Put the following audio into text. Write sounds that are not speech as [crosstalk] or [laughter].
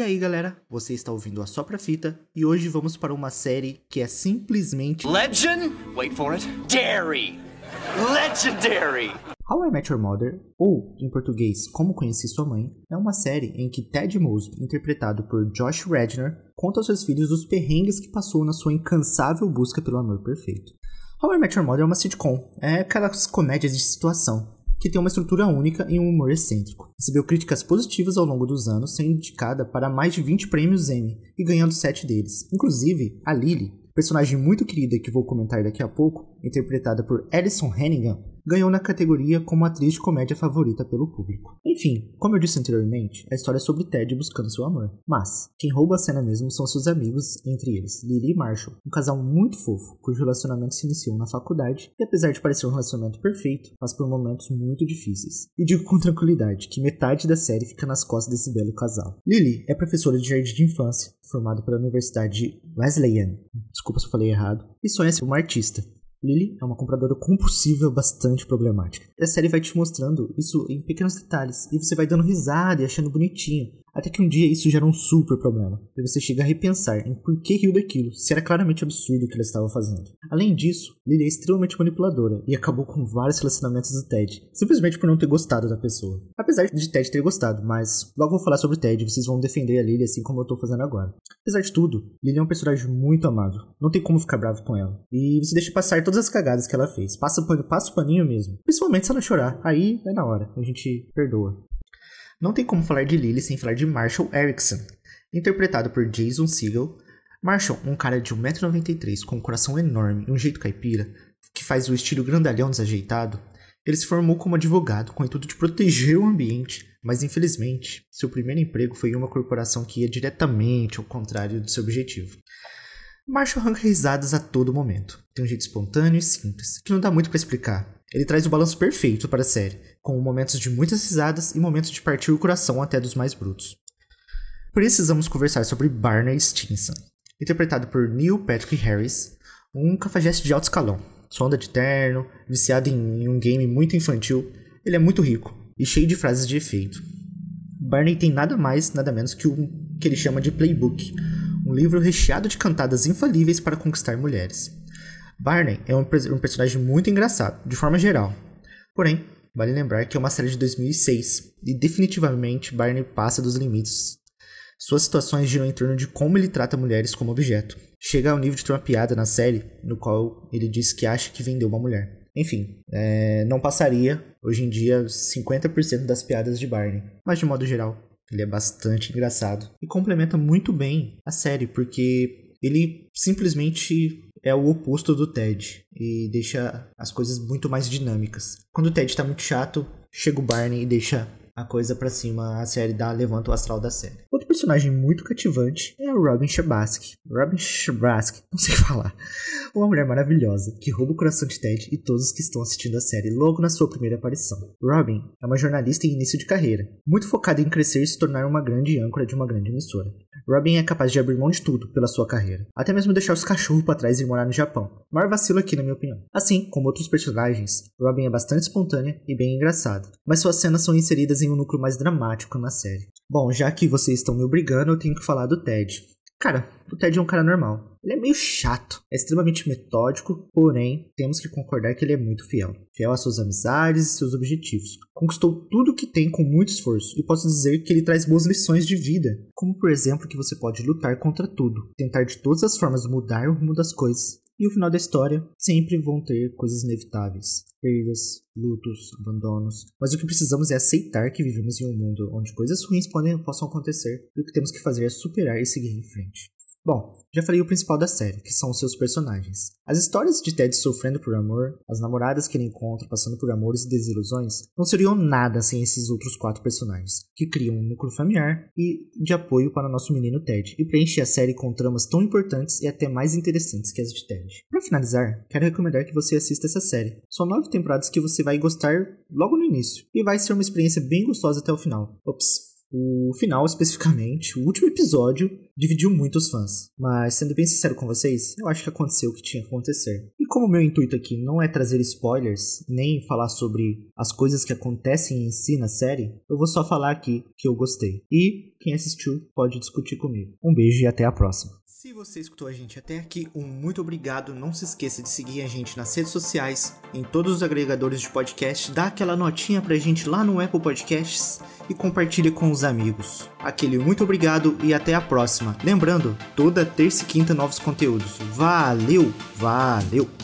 aí, galera, você está ouvindo a Sopra Fita e hoje vamos para uma série que é simplesmente Legend? Wait for it. Dairy. Legendary. How I Met Your Mother, ou em português Como Conheci Sua Mãe, é uma série em que Ted Mosby, interpretado por Josh Radnor, conta aos seus filhos os perrengues que passou na sua incansável busca pelo amor perfeito. How I Met Your Mother é uma sitcom, é aquelas comédias de situação, que tem uma estrutura única e um humor excêntrico. Recebeu críticas positivas ao longo dos anos, sendo indicada para mais de 20 prêmios Emmy e ganhando 7 deles. Inclusive, a Lily, personagem muito querida que vou comentar daqui a pouco, interpretada por Alison Hannigan, ganhou na categoria como atriz de comédia favorita pelo público. Enfim, como eu disse anteriormente, a história é sobre Ted buscando seu amor. Mas, quem rouba a cena mesmo são seus amigos, entre eles Lily e Marshall, um casal muito fofo, cujo relacionamento se iniciou na faculdade e apesar de parecer um relacionamento perfeito, passa por momentos muito difíceis. E digo com tranquilidade que metade da série fica nas costas desse belo casal. Lily é professora de jardim de infância, formada pela Universidade Wesleyan, desculpa se eu falei errado, e sonha ser uma artista. Lily é uma compradora compulsiva bastante problemática. A série vai te mostrando isso em pequenos detalhes, e você vai dando risada e achando bonitinho, até que um dia isso gera um super problema, e você chega a repensar em por que riu daquilo, se era claramente absurdo o que ela estava fazendo. Além disso, Lily é extremamente manipuladora e acabou com vários relacionamentos do Ted, simplesmente por não ter gostado da pessoa. Apesar de Ted ter gostado, mas logo vou falar sobre Ted e vocês vão defender a Lily assim como eu tô fazendo agora. Apesar de tudo, Lily é um personagem muito amável, não tem como ficar bravo com ela, e você deixa passar todas as cagadas que ela fez, passa o, pano, passa o paninho mesmo, principalmente se ela chorar, aí é na hora, a gente perdoa. Não tem como falar de Lily sem falar de Marshall Erickson, interpretado por Jason Segel. Marshall, um cara de 1,93m com um coração enorme e um jeito caipira, que faz o estilo grandalhão desajeitado, ele se formou como advogado com o intuito de proteger o ambiente, mas infelizmente, seu primeiro emprego foi em uma corporação que ia diretamente ao contrário do seu objetivo. Marshall arranca risadas a todo momento. Tem um jeito espontâneo e simples, que não dá muito para explicar. Ele traz o balanço perfeito para a série, com momentos de muitas risadas e momentos de partir o coração até dos mais brutos. Precisamos conversar sobre Barney Stinson, interpretado por Neil Patrick Harris, um cafajeste de alto escalão. Sonda de terno, viciado em um game muito infantil, ele é muito rico e cheio de frases de efeito. Barney tem nada mais, nada menos que o que ele chama de playbook, um livro recheado de cantadas infalíveis para conquistar mulheres. Barney é um, um personagem muito engraçado, de forma geral. Porém, vale lembrar que é uma série de 2006 e definitivamente Barney passa dos limites. Suas situações giram em torno de como ele trata mulheres como objeto. Chega ao nível de ter uma piada na série, no qual ele diz que acha que vendeu uma mulher. Enfim, é, não passaria hoje em dia 50% das piadas de Barney, mas de modo geral, ele é bastante engraçado e complementa muito bem a série, porque ele simplesmente é o oposto do Ted e deixa as coisas muito mais dinâmicas. Quando o Ted tá muito chato, chega o Barney e deixa a coisa pra cima, a série dá, levanta o astral da série. Outro personagem muito cativante Robin Shabasky. Robin Shabasky, não sei [laughs] falar. Uma mulher maravilhosa que rouba o coração de Ted e todos que estão assistindo a série logo na sua primeira aparição. Robin é uma jornalista em início de carreira, muito focada em crescer e se tornar uma grande âncora de uma grande emissora. Robin é capaz de abrir mão de tudo pela sua carreira, até mesmo deixar os cachorros para trás e morar no Japão. Maior vacilo aqui, na minha opinião. Assim como outros personagens, Robin é bastante espontânea e bem engraçada, mas suas cenas são inseridas em um núcleo mais dramático na série. Bom, já que vocês estão me obrigando, eu tenho que falar do Ted. Cara, o Ted é um cara normal. Ele é meio chato, é extremamente metódico, porém, temos que concordar que ele é muito fiel. Fiel às suas amizades e seus objetivos. Conquistou tudo o que tem com muito esforço, e posso dizer que ele traz boas lições de vida, como por exemplo que você pode lutar contra tudo, tentar de todas as formas mudar o rumo das coisas, e o final da história sempre vão ter coisas inevitáveis. Perdas, lutos, abandonos. Mas o que precisamos é aceitar que vivemos em um mundo onde coisas ruins podem, possam acontecer e o que temos que fazer é superar e seguir em frente. Bom, já falei o principal da série, que são os seus personagens. As histórias de Ted sofrendo por amor, as namoradas que ele encontra passando por amores e desilusões, não seriam nada sem esses outros quatro personagens, que criam um núcleo familiar e de apoio para nosso menino Ted, e preenche a série com tramas tão importantes e até mais interessantes que as de Ted. Para finalizar, quero recomendar que você assista essa série. São nove temporadas que você vai gostar logo no início, e vai ser uma experiência bem gostosa até o final. Ops, o final, especificamente, o último episódio, dividiu muito os fãs. Mas, sendo bem sincero com vocês, eu acho que aconteceu o que tinha que acontecer. E como meu intuito aqui não é trazer spoilers, nem falar sobre as coisas que acontecem em si na série, eu vou só falar aqui que eu gostei. E quem assistiu pode discutir comigo. Um beijo e até a próxima. Se você escutou a gente até aqui, um muito obrigado. Não se esqueça de seguir a gente nas redes sociais, em todos os agregadores de podcast, dá aquela notinha pra gente lá no Apple Podcasts e compartilha com os amigos. Aquele muito obrigado e até a próxima. Lembrando, toda terça e quinta novos conteúdos. Valeu, valeu!